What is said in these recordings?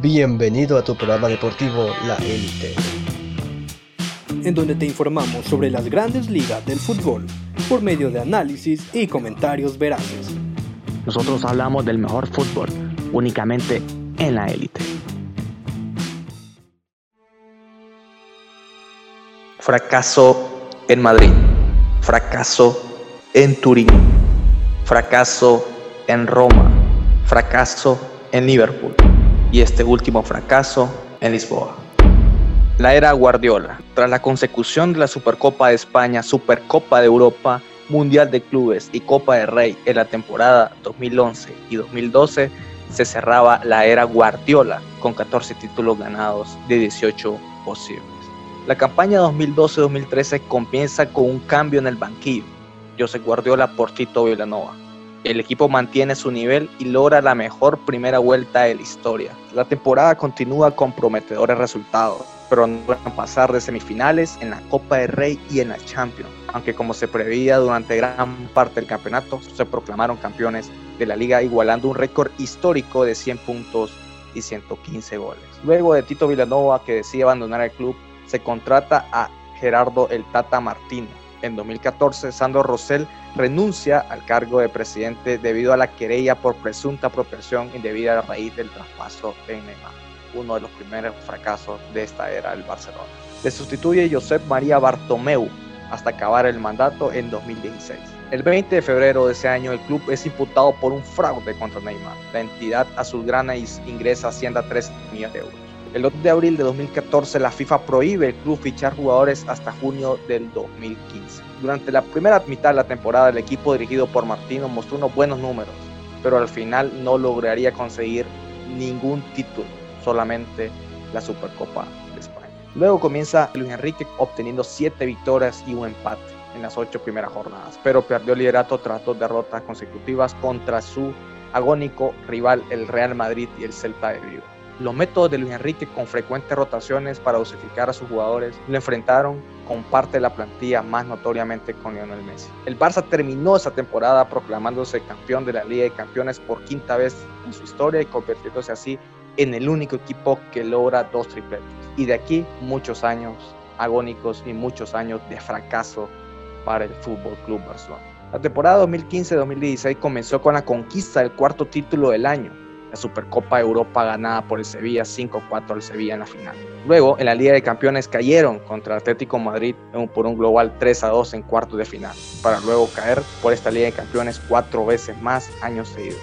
Bienvenido a tu programa deportivo La Élite. En donde te informamos sobre las grandes ligas del fútbol por medio de análisis y comentarios veraces. Nosotros hablamos del mejor fútbol únicamente en La Élite. Fracaso en Madrid. Fracaso en Turín. Fracaso en Roma. Fracaso en Liverpool y este último fracaso en Lisboa. La era Guardiola, tras la consecución de la Supercopa de España, Supercopa de Europa, Mundial de Clubes y Copa de Rey en la temporada 2011 y 2012, se cerraba la era Guardiola con 14 títulos ganados de 18 posibles. La campaña 2012-2013 comienza con un cambio en el banquillo. José Guardiola por Tito Villanova el equipo mantiene su nivel y logra la mejor primera vuelta de la historia. La temporada continúa con prometedores resultados, pero no pueden pasar de semifinales en la Copa del Rey y en la Champions, aunque como se preveía durante gran parte del campeonato, se proclamaron campeones de la liga igualando un récord histórico de 100 puntos y 115 goles. Luego de Tito Villanova, que decide abandonar el club, se contrata a Gerardo el Tata Martino. En 2014, Sandro Rosell renuncia al cargo de presidente debido a la querella por presunta apropiación indebida a raíz del traspaso de Neymar, uno de los primeros fracasos de esta era del Barcelona. Le sustituye Josep María Bartomeu hasta acabar el mandato en 2016. El 20 de febrero de ese año el club es imputado por un fraude contra Neymar. La entidad azulgrana ingresa Hacienda 3 millones de euros. El 2 de abril de 2014 la FIFA prohíbe al club fichar jugadores hasta junio del 2015. Durante la primera mitad de la temporada, el equipo dirigido por Martino mostró unos buenos números, pero al final no lograría conseguir ningún título, solamente la Supercopa de España. Luego comienza Luis Enrique obteniendo 7 victorias y un empate en las 8 primeras jornadas, pero perdió el liderato tras dos derrotas consecutivas contra su agónico rival el Real Madrid y el Celta de Vigo. Los métodos de Luis Enrique con frecuentes rotaciones para dosificar a sus jugadores lo enfrentaron con parte de la plantilla más notoriamente con Lionel Messi. El Barça terminó esa temporada proclamándose campeón de la Liga de Campeones por quinta vez en su historia y convirtiéndose así en el único equipo que logra dos tripletes. Y de aquí muchos años agónicos y muchos años de fracaso para el Fútbol Club Barcelona. La temporada 2015-2016 comenzó con la conquista del cuarto título del año, la Supercopa de Europa ganada por el Sevilla 5-4 al Sevilla en la final. Luego, en la Liga de Campeones cayeron contra Atlético Madrid por un global 3-2 en cuartos de final, para luego caer por esta Liga de Campeones cuatro veces más años seguidos.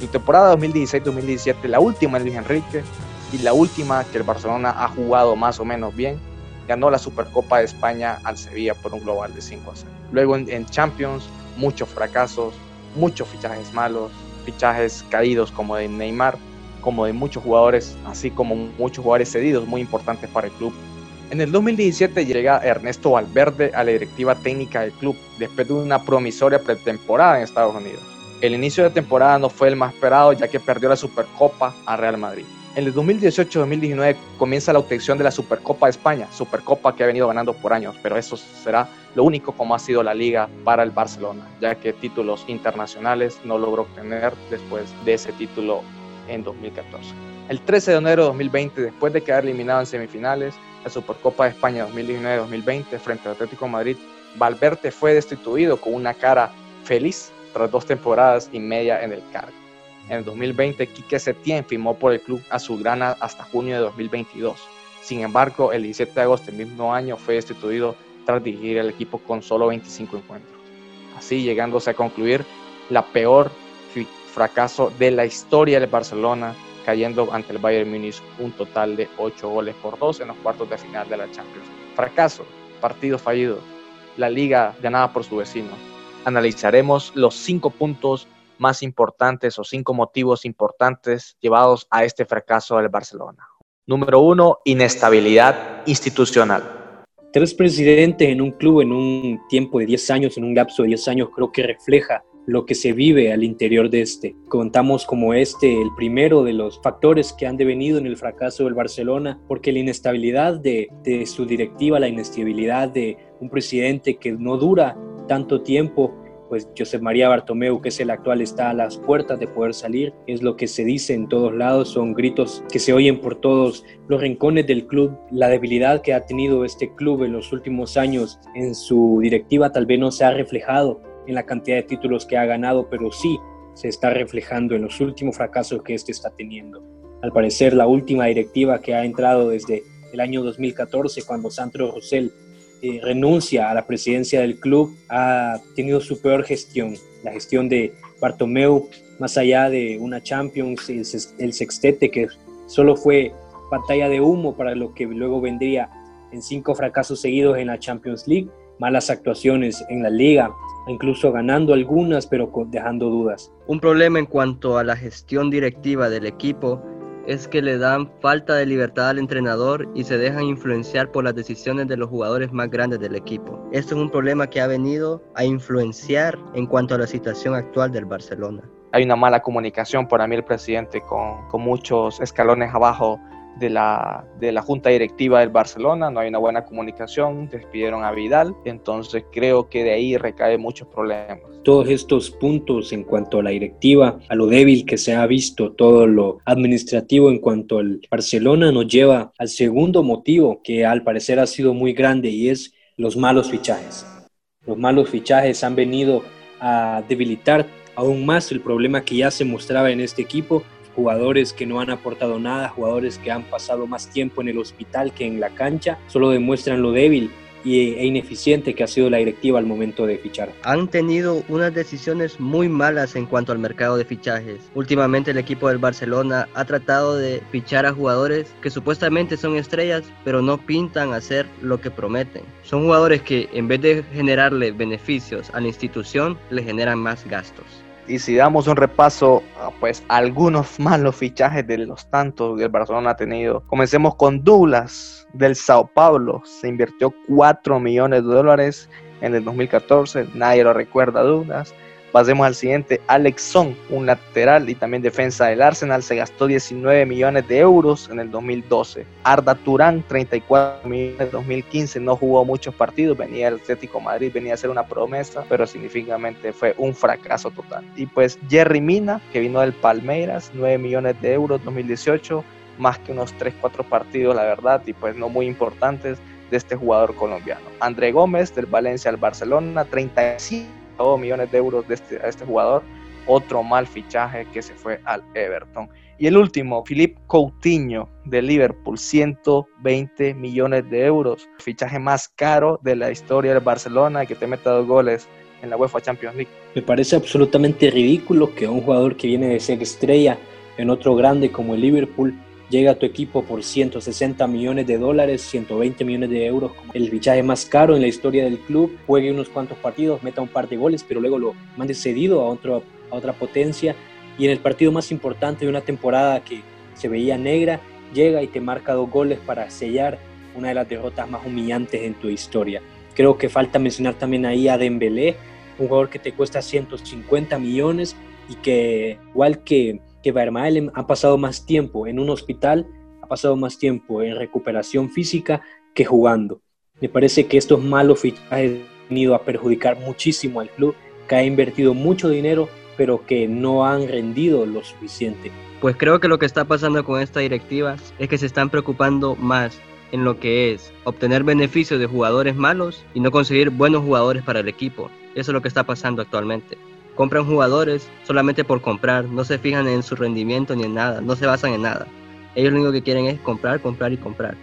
La temporada 2016-2017, la última de Luis Enrique y la última que el Barcelona ha jugado más o menos bien, ganó la Supercopa de España al Sevilla por un global de 5 0. Luego en Champions, muchos fracasos, muchos fichajes malos, fichajes caídos como de Neymar, como de muchos jugadores, así como muchos jugadores cedidos muy importantes para el club. En el 2017 llega Ernesto Valverde a la directiva técnica del club después de una promisoria pretemporada en Estados Unidos. El inicio de temporada no fue el más esperado ya que perdió la Supercopa a Real Madrid. En el 2018-2019 comienza la obtención de la Supercopa de España, Supercopa que ha venido ganando por años, pero eso será lo único como ha sido la liga para el Barcelona, ya que títulos internacionales no logró obtener después de ese título en 2014. El 13 de enero de 2020, después de quedar eliminado en semifinales, la Supercopa de España 2019-2020 frente al Atlético Madrid, Valverde fue destituido con una cara feliz tras dos temporadas y media en el cargo. En el 2020, Quique Setién firmó por el club azulgrana hasta junio de 2022. Sin embargo, el 17 de agosto del mismo año fue destituido tras dirigir el equipo con solo 25 encuentros. Así llegándose a concluir la peor fracaso de la historia del Barcelona, cayendo ante el Bayern Múnich un total de 8 goles por 2 en los cuartos de final de la Champions. Fracaso, partido fallido, la liga ganada por su vecino. Analizaremos los 5 puntos más importantes o cinco motivos importantes llevados a este fracaso del Barcelona. Número uno, inestabilidad institucional. Tres presidentes en un club en un tiempo de 10 años, en un lapso de 10 años, creo que refleja lo que se vive al interior de este. Contamos como este el primero de los factores que han devenido en el fracaso del Barcelona, porque la inestabilidad de, de su directiva, la inestabilidad de un presidente que no dura tanto tiempo, pues José María Bartomeu, que es el actual, está a las puertas de poder salir. Es lo que se dice en todos lados, son gritos que se oyen por todos los rincones del club. La debilidad que ha tenido este club en los últimos años en su directiva tal vez no se ha reflejado en la cantidad de títulos que ha ganado, pero sí se está reflejando en los últimos fracasos que este está teniendo. Al parecer, la última directiva que ha entrado desde el año 2014, cuando Sandro Rosell renuncia a la presidencia del club, ha tenido su peor gestión. La gestión de Bartomeu, más allá de una Champions, el sextete que solo fue pantalla de humo para lo que luego vendría en cinco fracasos seguidos en la Champions League, malas actuaciones en la liga, incluso ganando algunas, pero dejando dudas. Un problema en cuanto a la gestión directiva del equipo es que le dan falta de libertad al entrenador y se dejan influenciar por las decisiones de los jugadores más grandes del equipo. Esto es un problema que ha venido a influenciar en cuanto a la situación actual del Barcelona. Hay una mala comunicación para mí el presidente con, con muchos escalones abajo de la, de la junta directiva del Barcelona, no hay una buena comunicación, despidieron a Vidal, entonces creo que de ahí recae muchos problemas. Todos estos puntos en cuanto a la directiva, a lo débil que se ha visto, todo lo administrativo en cuanto al Barcelona nos lleva al segundo motivo que al parecer ha sido muy grande y es los malos fichajes. Los malos fichajes han venido a debilitar aún más el problema que ya se mostraba en este equipo jugadores que no han aportado nada, jugadores que han pasado más tiempo en el hospital que en la cancha, solo demuestran lo débil e ineficiente que ha sido la directiva al momento de fichar. Han tenido unas decisiones muy malas en cuanto al mercado de fichajes. Últimamente el equipo del Barcelona ha tratado de fichar a jugadores que supuestamente son estrellas, pero no pintan hacer lo que prometen. Son jugadores que en vez de generarle beneficios a la institución, le generan más gastos. Y si damos un repaso, pues algunos malos fichajes de los tantos que el Barcelona ha tenido. Comencemos con Douglas del Sao Paulo. Se invirtió 4 millones de dólares en el 2014. Nadie lo recuerda, Douglas. Pasemos al siguiente, Alex Song, un lateral y también defensa del Arsenal, se gastó 19 millones de euros en el 2012. Arda Turán, 34 millones en 2015, no jugó muchos partidos, venía el Atlético Madrid, venía a ser una promesa, pero significativamente fue un fracaso total. Y pues Jerry Mina, que vino del Palmeiras, 9 millones de euros 2018, más que unos 3-4 partidos, la verdad, y pues no muy importantes de este jugador colombiano. André Gómez, del Valencia al Barcelona, 35 millones de euros de este, a este jugador. Otro mal fichaje que se fue al Everton. Y el último, Philippe Coutinho de Liverpool, 120 millones de euros. Fichaje más caro de la historia del Barcelona que te meta dos goles en la UEFA Champions League. Me parece absolutamente ridículo que un jugador que viene de ser estrella en otro grande como el Liverpool llega a tu equipo por 160 millones de dólares, 120 millones de euros, el fichaje más caro en la historia del club, juegue unos cuantos partidos, meta un par de goles, pero luego lo mande cedido a, otro, a otra potencia y en el partido más importante de una temporada que se veía negra, llega y te marca dos goles para sellar una de las derrotas más humillantes en tu historia. Creo que falta mencionar también ahí a Dembélé, un jugador que te cuesta 150 millones y que igual que que Vermaelen ha pasado más tiempo en un hospital, ha pasado más tiempo en recuperación física que jugando. Me parece que estos malos fichajes han venido a perjudicar muchísimo al club, que ha invertido mucho dinero, pero que no han rendido lo suficiente. Pues creo que lo que está pasando con esta directiva es que se están preocupando más en lo que es obtener beneficios de jugadores malos y no conseguir buenos jugadores para el equipo. Eso es lo que está pasando actualmente compran jugadores solamente por comprar, no se fijan en su rendimiento ni en nada, no se basan en nada. Ellos lo único que quieren es comprar, comprar y comprar.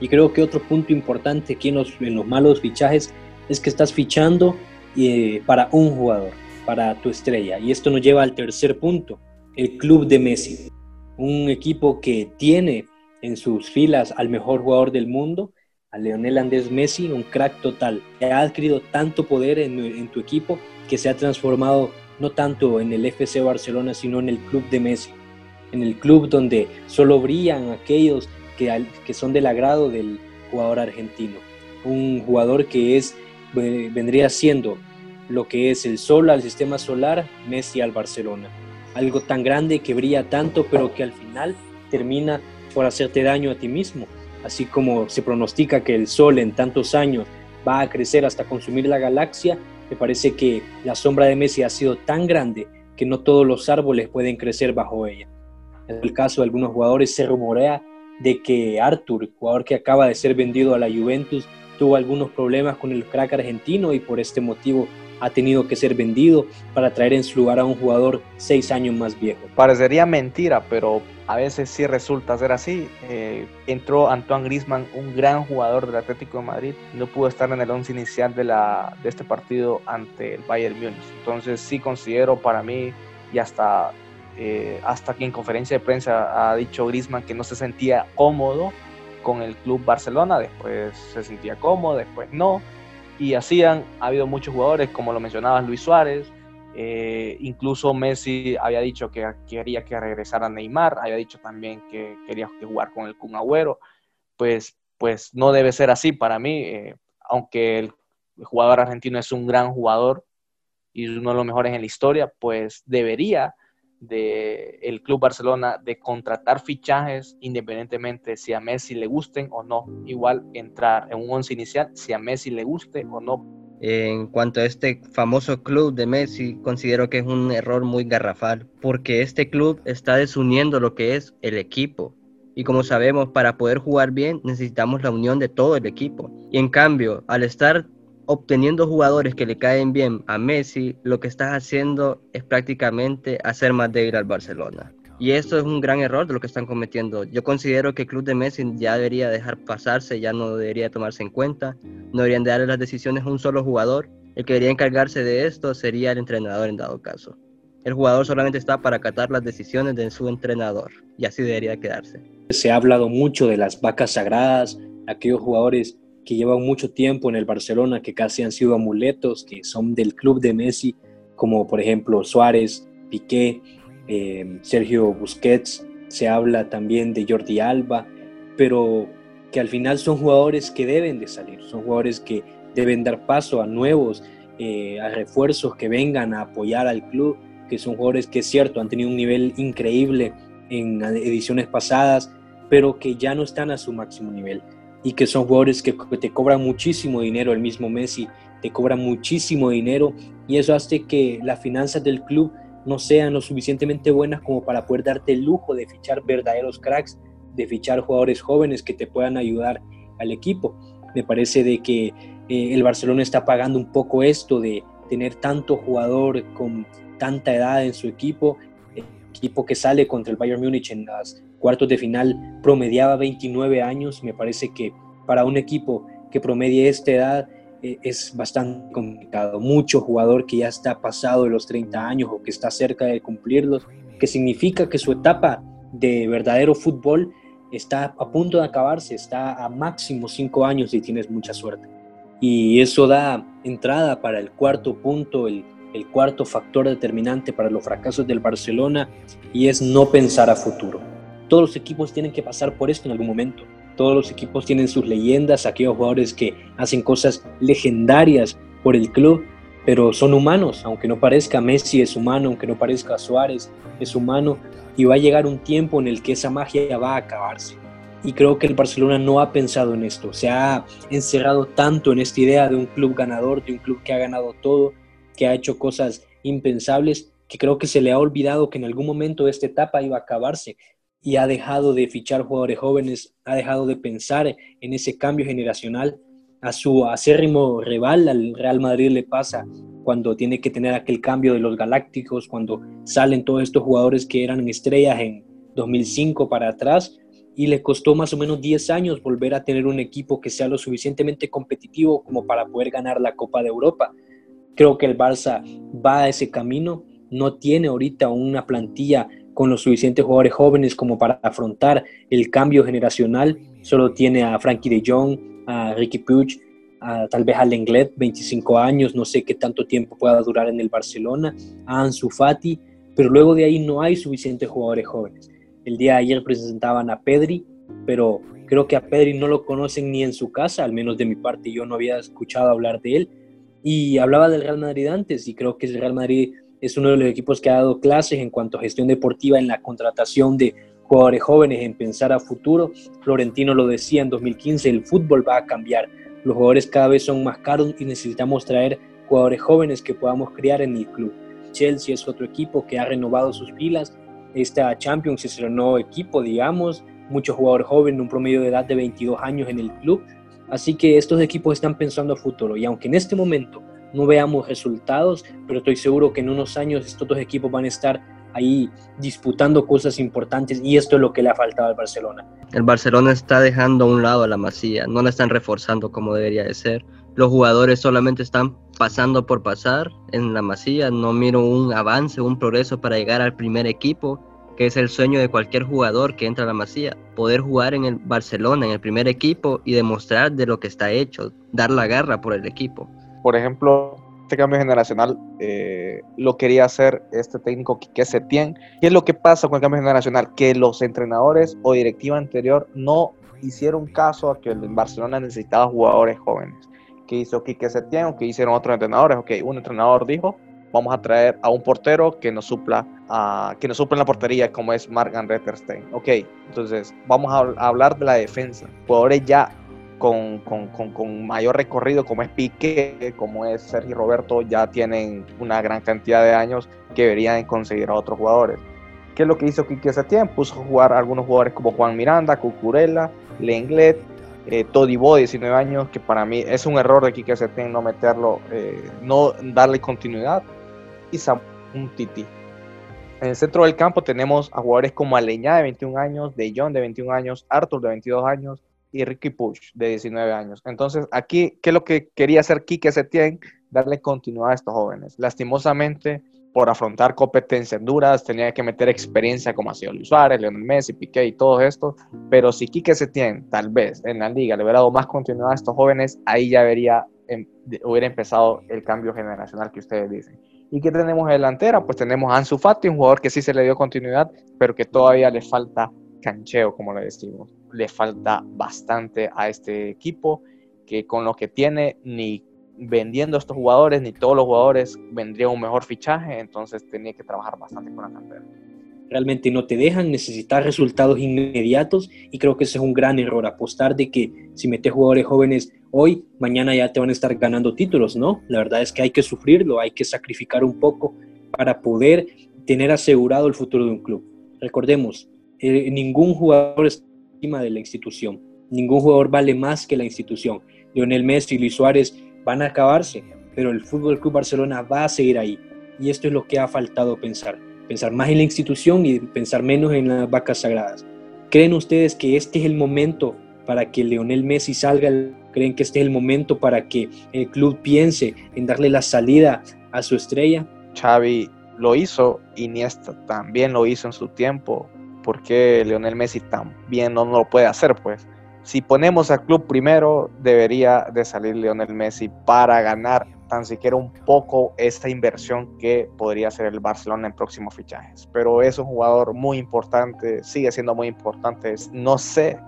Y creo que otro punto importante aquí en los, en los malos fichajes es que estás fichando eh, para un jugador, para tu estrella. Y esto nos lleva al tercer punto, el club de Messi. Un equipo que tiene en sus filas al mejor jugador del mundo, a Leonel Andrés Messi, un crack total, que ha adquirido tanto poder en, en tu equipo que se ha transformado no tanto en el FC Barcelona, sino en el club de Messi, en el club donde solo brillan aquellos que, que son del agrado del jugador argentino, un jugador que es vendría siendo lo que es el sol al sistema solar, Messi al Barcelona. Algo tan grande que brilla tanto, pero que al final termina por hacerte daño a ti mismo. Así como se pronostica que el sol en tantos años va a crecer hasta consumir la galaxia, Me parece que la sombra de Messi ha sido tan grande que no todos los árboles pueden crecer bajo ella. En el caso de algunos jugadores se rumorea de que Arthur, jugador que acaba de ser vendido a la Juventus, tuvo algunos problemas con el crack argentino y por este motivo ha tenido que ser vendido para traer en su lugar a un jugador seis años más viejo. Parecería mentira, pero a veces sí resulta ser así. Eh, entró Antoine Griezmann, un gran jugador del Atlético de Madrid, no pudo estar en el once inicial de, la, de este partido ante el Bayern Múnich. Entonces sí considero para mí y hasta eh, hasta que en conferencia de prensa ha dicho Griezmann que no se sentía cómodo con el club Barcelona, después se sentía cómodo, después no, y así han ha habido muchos jugadores, como lo mencionaba Luis Suárez, eh, incluso Messi había dicho que quería que regresara Neymar, había dicho también que quería jugar con el Kun pues, pues no debe ser así para mí, eh, aunque el jugador argentino es un gran jugador y uno de los mejores en la historia, pues debería el Club Barcelona de contratar fichajes independientemente si a Messi le gusten o no. Igual entrar en un once inicial si a Messi le guste o no. En cuanto a este famoso club de Messi, considero que es un error muy garrafal, porque este club está desuniendo lo que es el equipo. Y como sabemos, para poder jugar bien necesitamos la unión de todo el equipo. Y en cambio, al estar obteniendo jugadores que le caen bien a Messi, lo que estás haciendo es prácticamente hacer más débil al Barcelona. Y esto es un gran error de lo que están cometiendo. Yo considero que el club de Messi ya debería dejar pasarse, ya no debería tomarse en cuenta, no deberían de darle las decisiones a un solo jugador. El que debería encargarse de esto sería el entrenador en dado caso. El jugador solamente está para acatar las decisiones de su entrenador y así debería quedarse. Se ha hablado mucho de las vacas sagradas, aquellos jugadores que llevan mucho tiempo en el Barcelona, que casi han sido amuletos, que son del club de Messi, como por ejemplo Suárez, Piqué, eh, Sergio Busquets, se habla también de Jordi Alba, pero que al final son jugadores que deben de salir, son jugadores que deben dar paso a nuevos, eh, a refuerzos que vengan a apoyar al club, que son jugadores que es cierto, han tenido un nivel increíble en ediciones pasadas, pero que ya no están a su máximo nivel y que son jugadores que te cobran muchísimo dinero, el mismo Messi te cobra muchísimo dinero y eso hace que las finanzas del club no sean lo suficientemente buenas como para poder darte el lujo de fichar verdaderos cracks, de fichar jugadores jóvenes que te puedan ayudar al equipo. Me parece de que eh, el Barcelona está pagando un poco esto de tener tanto jugador con tanta edad en su equipo, el equipo que sale contra el Bayern Múnich en las cuartos de final promediaba 29 años. Me parece que para un equipo que promedie esta edad es bastante complicado. Mucho jugador que ya está pasado de los 30 años o que está cerca de cumplirlos, que significa que su etapa de verdadero fútbol está a punto de acabarse, está a máximo 5 años si tienes mucha suerte. Y eso da entrada para el cuarto punto, el, el cuarto factor determinante para los fracasos del Barcelona y es no pensar a futuro. Todos los equipos tienen que pasar por esto en algún momento. Todos los equipos tienen sus leyendas, aquellos jugadores que hacen cosas legendarias por el club, pero son humanos, aunque no parezca Messi es humano, aunque no parezca Suárez es humano, y va a llegar un tiempo en el que esa magia va a acabarse. Y creo que el Barcelona no ha pensado en esto, se ha encerrado tanto en esta idea de un club ganador, de un club que ha ganado todo, que ha hecho cosas impensables, que creo que se le ha olvidado que en algún momento esta etapa iba a acabarse y ha dejado de fichar jugadores jóvenes, ha dejado de pensar en ese cambio generacional. A su acérrimo rival, al Real Madrid, le pasa cuando tiene que tener aquel cambio de los galácticos, cuando salen todos estos jugadores que eran estrellas en 2005 para atrás, y le costó más o menos 10 años volver a tener un equipo que sea lo suficientemente competitivo como para poder ganar la Copa de Europa. Creo que el Barça va a ese camino, no tiene ahorita una plantilla con los suficientes jugadores jóvenes como para afrontar el cambio generacional. Solo tiene a Frankie de Jong, a Ricky Puig, a, tal vez a Lenglet, 25 años, no sé qué tanto tiempo pueda durar en el Barcelona, a Ansu Fati, pero luego de ahí no hay suficientes jugadores jóvenes. El día de ayer presentaban a Pedri, pero creo que a Pedri no lo conocen ni en su casa, al menos de mi parte yo no había escuchado hablar de él. Y hablaba del Real Madrid antes y creo que el Real Madrid es uno de los equipos que ha dado clases en cuanto a gestión deportiva en la contratación de jugadores jóvenes, en pensar a futuro. Florentino lo decía en 2015, el fútbol va a cambiar. Los jugadores cada vez son más caros y necesitamos traer jugadores jóvenes que podamos crear en el club. Chelsea es otro equipo que ha renovado sus filas. Esta Champions es el nuevo equipo, digamos, muchos jugadores jóvenes, un promedio de edad de 22 años en el club. Así que estos equipos están pensando a futuro y aunque en este momento no veamos resultados, pero estoy seguro que en unos años estos dos equipos van a estar ahí disputando cosas importantes y esto es lo que le ha faltado al Barcelona. El Barcelona está dejando a un lado a la Masía, no la están reforzando como debería de ser. Los jugadores solamente están pasando por pasar en la Masía, no miro un avance, un progreso para llegar al primer equipo, que es el sueño de cualquier jugador que entra a la Masía, poder jugar en el Barcelona, en el primer equipo y demostrar de lo que está hecho, dar la garra por el equipo. Por ejemplo, este cambio generacional eh, lo quería hacer este técnico Quique Setién. ¿Qué es lo que pasa con el cambio generacional? Que los entrenadores o directiva anterior no hicieron caso a que el Barcelona necesitaba jugadores jóvenes. ¿Qué hizo Quique Setién o qué hicieron otros entrenadores? Ok, un entrenador dijo, vamos a traer a un portero que nos supla, a, que nos supla en la portería, como es Mark Ter Ok, entonces vamos a, a hablar de la defensa. Jugadores ya con, con, con, mayor recorrido como es Piqué, como es Sergio Roberto, ya tienen una gran cantidad de años que deberían conseguir a otros jugadores. ¿Qué es lo que hizo Quique Setién? Puso a jugar a algunos jugadores como Juan Miranda, Cucurella, Lenglet, eh, Todibo, 19 años, que para mí es un error de Quique Setién no meterlo, eh, no darle continuidad, y un Titi. En el centro del campo tenemos a jugadores como Aleñá de 21 años, De Jong de 21 años, Arthur de 22 años, y Ricky Push, de 19 años. Entonces, aquí, ¿qué es lo que quería hacer Quique Setién? Darle continuidad a estos jóvenes. Lastimosamente, por afrontar competencias duras, tenía que meter experiencia como ha sido Luis Suárez, Leonel Messi, Piqué y todo esto. Pero si Quique Setién, tal vez, en la liga le hubiera dado más continuidad a estos jóvenes, ahí ya vería, em, hubiera empezado el cambio generacional que ustedes dicen. ¿Y qué tenemos en delantera? Pues tenemos a Ansu Fati, un jugador que sí se le dio continuidad, pero que todavía le falta cancheo, como le decimos. Le falta bastante a este equipo, que con lo que tiene, ni vendiendo estos jugadores, ni todos los jugadores vendría un mejor fichaje, entonces tenía que trabajar bastante con la cantera. Realmente no te dejan necesitar resultados inmediatos y creo que ese es un gran error, apostar de que si metes jugadores jóvenes hoy, mañana ya te van a estar ganando títulos, ¿no? La verdad es que hay que sufrirlo, hay que sacrificar un poco para poder tener asegurado el futuro de un club. Recordemos, eh, ningún jugador es encima de la institución, ningún jugador vale más que la institución. Lionel Messi y Luis Suárez van a acabarse, pero el Fútbol Club Barcelona va a seguir ahí. Y esto es lo que ha faltado pensar, pensar más en la institución y pensar menos en las vacas sagradas. ¿Creen ustedes que este es el momento para que Lionel Messi salga? ¿Creen que este es el momento para que el club piense en darle la salida a su estrella? Xavi lo hizo, Iniesta también lo hizo en su tiempo, por qué Lionel Messi también no, lo puede hacer, pues. Si ponemos al club primero, debería de salir Lionel Messi para ganar tan siquiera un poco esta inversión que podría hacer el Barcelona en próximos fichajes. Pero es un jugador muy importante, sigue siendo muy importante. No sé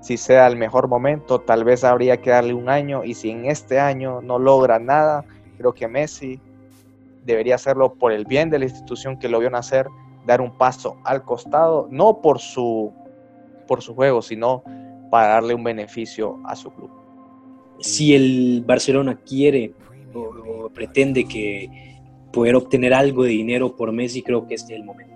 si sea el mejor momento, tal vez habría que darle un año y si en este año no logra nada, creo que Messi debería hacerlo por el bien de la institución que lo vio nacer dar un paso al costado, no por su, por su juego, sino para darle un beneficio a su club. Si el Barcelona quiere o, pretende que poder obtener algo de dinero por Messi, creo que este es el momento.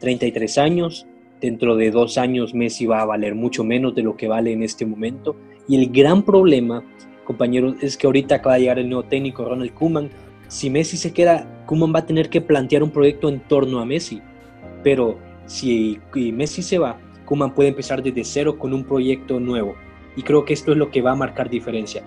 33 años, dentro de dos años Messi va a valer mucho menos de lo que vale en este momento. Y el gran problema, compañeros, es que ahorita acaba de llegar el nuevo técnico Ronald Koeman. Si Messi se queda, Koeman va a tener que plantear un proyecto en torno a Messi. Pero si Messi se va, Kuman puede empezar desde cero con un proyecto nuevo. Y creo que esto es lo que va a marcar diferencia.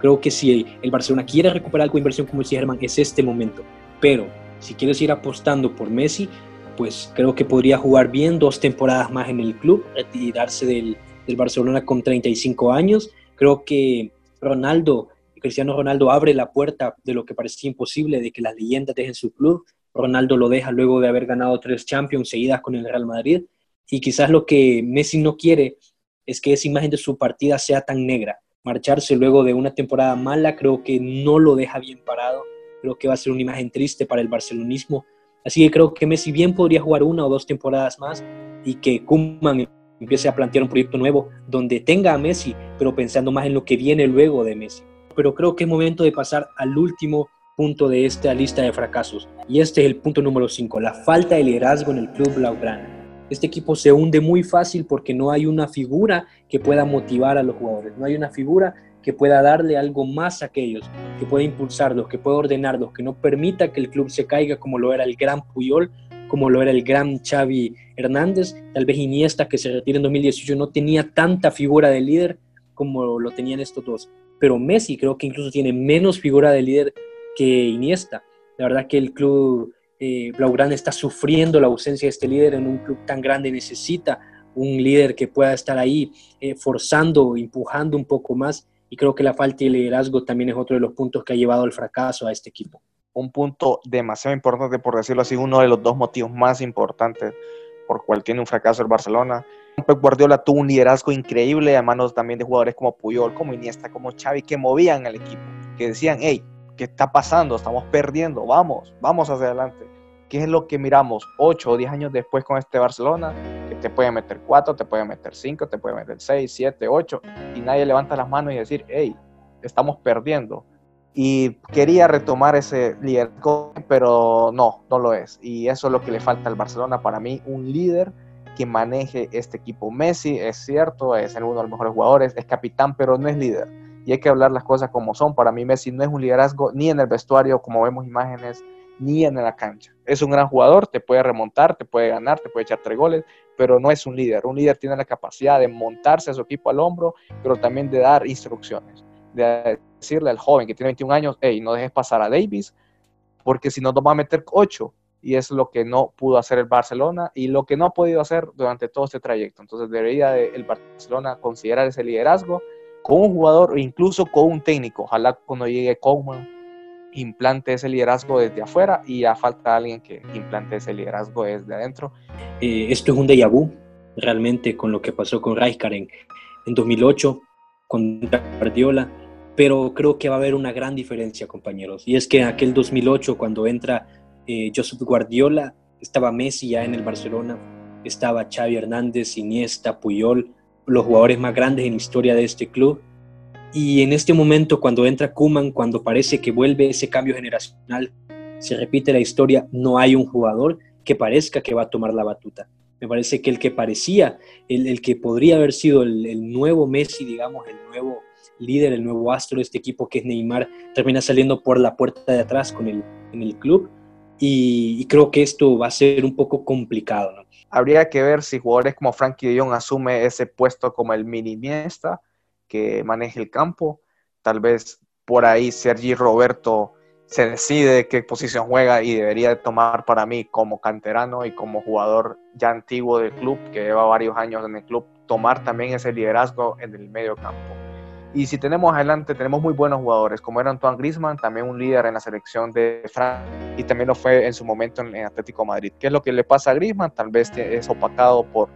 Creo que si el Barcelona quiere recuperar algo de inversión, como decía Germán, es este momento. Pero si quieres ir apostando por Messi, pues creo que podría jugar bien dos temporadas más en el club, retirarse del, del Barcelona con 35 años. Creo que Ronaldo, Cristiano Ronaldo abre la puerta de lo que parecía imposible, de que las leyendas dejen su club Ronaldo lo deja luego de haber ganado tres Champions seguidas con el Real Madrid. Y quizás lo que Messi no quiere es que esa imagen de su partida sea tan negra. Marcharse luego de una temporada mala creo que no lo deja bien parado. Creo que va a ser una imagen triste para el barcelonismo. Así que creo que Messi bien podría jugar una o dos temporadas más y que Koeman empiece a plantear un proyecto nuevo donde tenga a Messi, pero pensando más en lo que viene luego de Messi. pero creo que es momento de pasar al último punto de esta lista de fracasos. Y este es el punto número 5, la falta de liderazgo en el club Blaugrana. Este equipo se hunde muy fácil porque no hay una figura que pueda motivar a los jugadores, no hay una figura que pueda darle algo más a aquellos, que pueda impulsarlos, que pueda ordenarlos, que no permita que el club se caiga como lo era el gran Puyol, como lo era el gran Xavi Hernández, tal vez Iniesta que se retira en 2018 no tenía tanta figura de líder como lo tenían estos dos, pero Messi creo que incluso tiene menos figura de líder que Iniesta. La verdad que el club eh, Blaugrana está sufriendo la ausencia de este líder en un club tan grande, necesita un líder que pueda estar ahí eh, forzando, empujando un poco más y creo que la falta de liderazgo también es otro de los puntos que ha llevado al fracaso a este equipo. Un punto demasiado importante, por decirlo así, uno de los dos motivos más importantes por cual tiene un fracaso el Barcelona. Pep Guardiola tuvo un liderazgo increíble a manos también de jugadores como Puyol, como Iniesta, como Xavi, que movían el equipo, que decían, hey, ¿qué está pasando? Estamos perdiendo, vamos, vamos hacia adelante. ¿Qué es lo que miramos 8 o 10 años después con este Barcelona? Que te puede meter 4, te puede meter 5, te puede meter 6, 7, 8, y nadie levanta las manos y decir, hey, estamos perdiendo. Y quería retomar ese liderazgo, pero no, no lo es. Y eso es lo que le falta al Barcelona. Para mí, un líder que maneje este equipo. Messi es cierto, es uno de los mejores jugadores, es capitán, pero no es líder. Y hay que hablar las cosas como son. Para mí Messi no es un liderazgo ni en el vestuario, como vemos imágenes, ni en la cancha. Es un gran jugador, te puede remontar, te puede ganar, te puede echar tres goles, pero no es un líder. Un líder tiene la capacidad de montarse a su equipo al hombro, pero también de dar instrucciones, de decirle al joven que tiene 21 años, hey, no dejes pasar a Davis, porque si no nos va a meter 8. Y es lo que no pudo hacer el Barcelona y lo que no ha podido hacer durante todo este trayecto. Entonces debería el Barcelona considerar ese liderazgo con un jugador o incluso con un técnico. Ojalá cuando llegue Koeman implante ese liderazgo desde afuera y ya falta alguien que implante ese liderazgo desde adentro. Eh, esto es un déjà vu realmente con lo que pasó con Rijkaard en, 2008 con Guardiola, pero creo que va a haber una gran diferencia, compañeros. Y es que en aquel 2008, cuando entra eh, Josep Guardiola, estaba Messi ya en el Barcelona, estaba Xavi Hernández, Iniesta, Puyol, los jugadores más grandes en la historia de este club y en este momento, cuando entra Kuman, cuando parece que vuelve ese cambio generacional, se repite la historia, no hay un jugador que parezca que va a tomar la batuta. Me parece que el que parecía, el, que podría haber sido el, nuevo Messi, digamos, el nuevo líder, el nuevo astro de este equipo que es Neymar, termina saliendo por la puerta de atrás con el, en el club. Y, creo que esto va a ser un poco complicado. Habría que ver si jugadores como Frankie de asume ese puesto como el mini Iniesta que maneje el campo. Tal vez por ahí Sergi Roberto se decide qué posición juega y debería tomar para mí como canterano y como jugador ya antiguo del club, que lleva varios años en el club, tomar también ese liderazgo en el medio campo. Y si tenemos adelante, tenemos muy buenos jugadores, como era Antoine Griezmann, también un líder en la selección de Francia y también lo fue en su momento en, Atlético Madrid. ¿Qué es lo que le pasa a Griezmann? Tal vez es opacado por,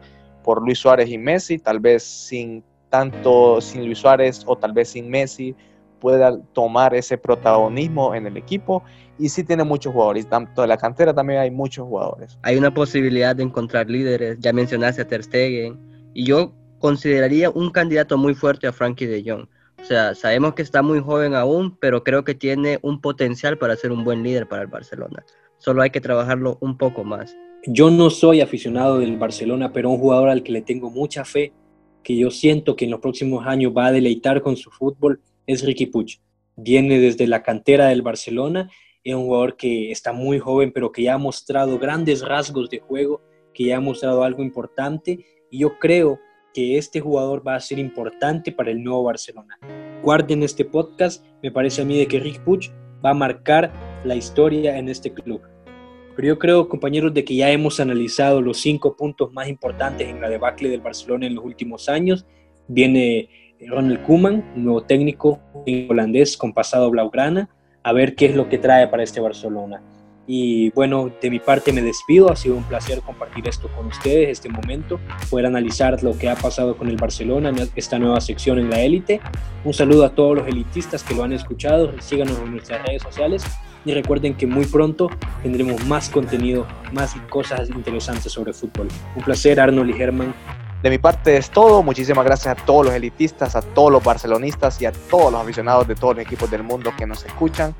por Luis Suárez y Messi, tal vez sin tanto sin Luis Suárez o tal vez sin Messi, pueda tomar ese protagonismo en el equipo. Y sí tiene muchos jugadores, tanto de la cantera también hay muchos jugadores. Hay una posibilidad de encontrar líderes, ya mencionaste a Ter Stegen, y yo consideraría un candidato muy fuerte a Frankie de Jong. O sea, sabemos que está muy joven aún, pero creo que tiene un potencial para ser un buen líder para el Barcelona. Solo hay que trabajarlo un poco más. Yo no soy aficionado del Barcelona, pero un jugador al que le tengo mucha fe que yo siento que en los próximos años va a deleitar con su fútbol es Ricky Puig. Viene desde la cantera del Barcelona, es un jugador que está muy joven, pero que ya ha mostrado grandes rasgos de juego, que ya ha mostrado algo importante, y yo creo que este jugador va a ser importante para el nuevo Barcelona. Guarden este podcast, me parece a mí de que Rick Puig va a marcar la historia en este club. Pero yo creo, compañeros, de que ya hemos analizado los cinco puntos más importantes en la debacle del Barcelona en los últimos años. Viene Ronald Koeman, nuevo técnico holandés con pasado blaugrana, a ver qué es lo que trae para este Barcelona. Y bueno, de mi parte me despido, ha sido un placer compartir esto con ustedes, este momento, poder analizar lo que ha pasado con el Barcelona esta nueva sección en la élite. Un saludo a todos los elitistas que lo han escuchado, síganos en nuestras redes sociales y recuerden que muy pronto tendremos más contenido, más cosas interesantes sobre fútbol. Un placer, Arnold y Germán. De mi parte es todo. Muchísimas gracias a todos los elitistas, a todos los barcelonistas y a todos los aficionados de todos los equipos del mundo que nos escuchan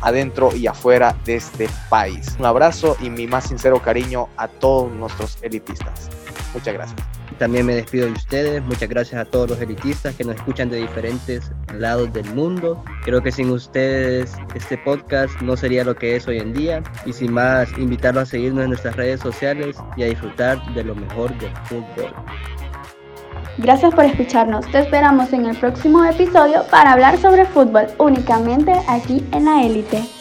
adentro y afuera de este país. Un abrazo y mi más sincero cariño a todos nuestros elitistas. Muchas gracias. También me despido de ustedes. Muchas gracias a todos los elitistas que nos escuchan de diferentes lados del mundo. Creo que sin ustedes este podcast no sería lo que es hoy en día. Y sin más, invitarlos a seguirnos en nuestras redes sociales y a disfrutar de lo mejor del fútbol. Gracias por escucharnos. Te esperamos en el próximo episodio para hablar sobre fútbol únicamente aquí en la élite.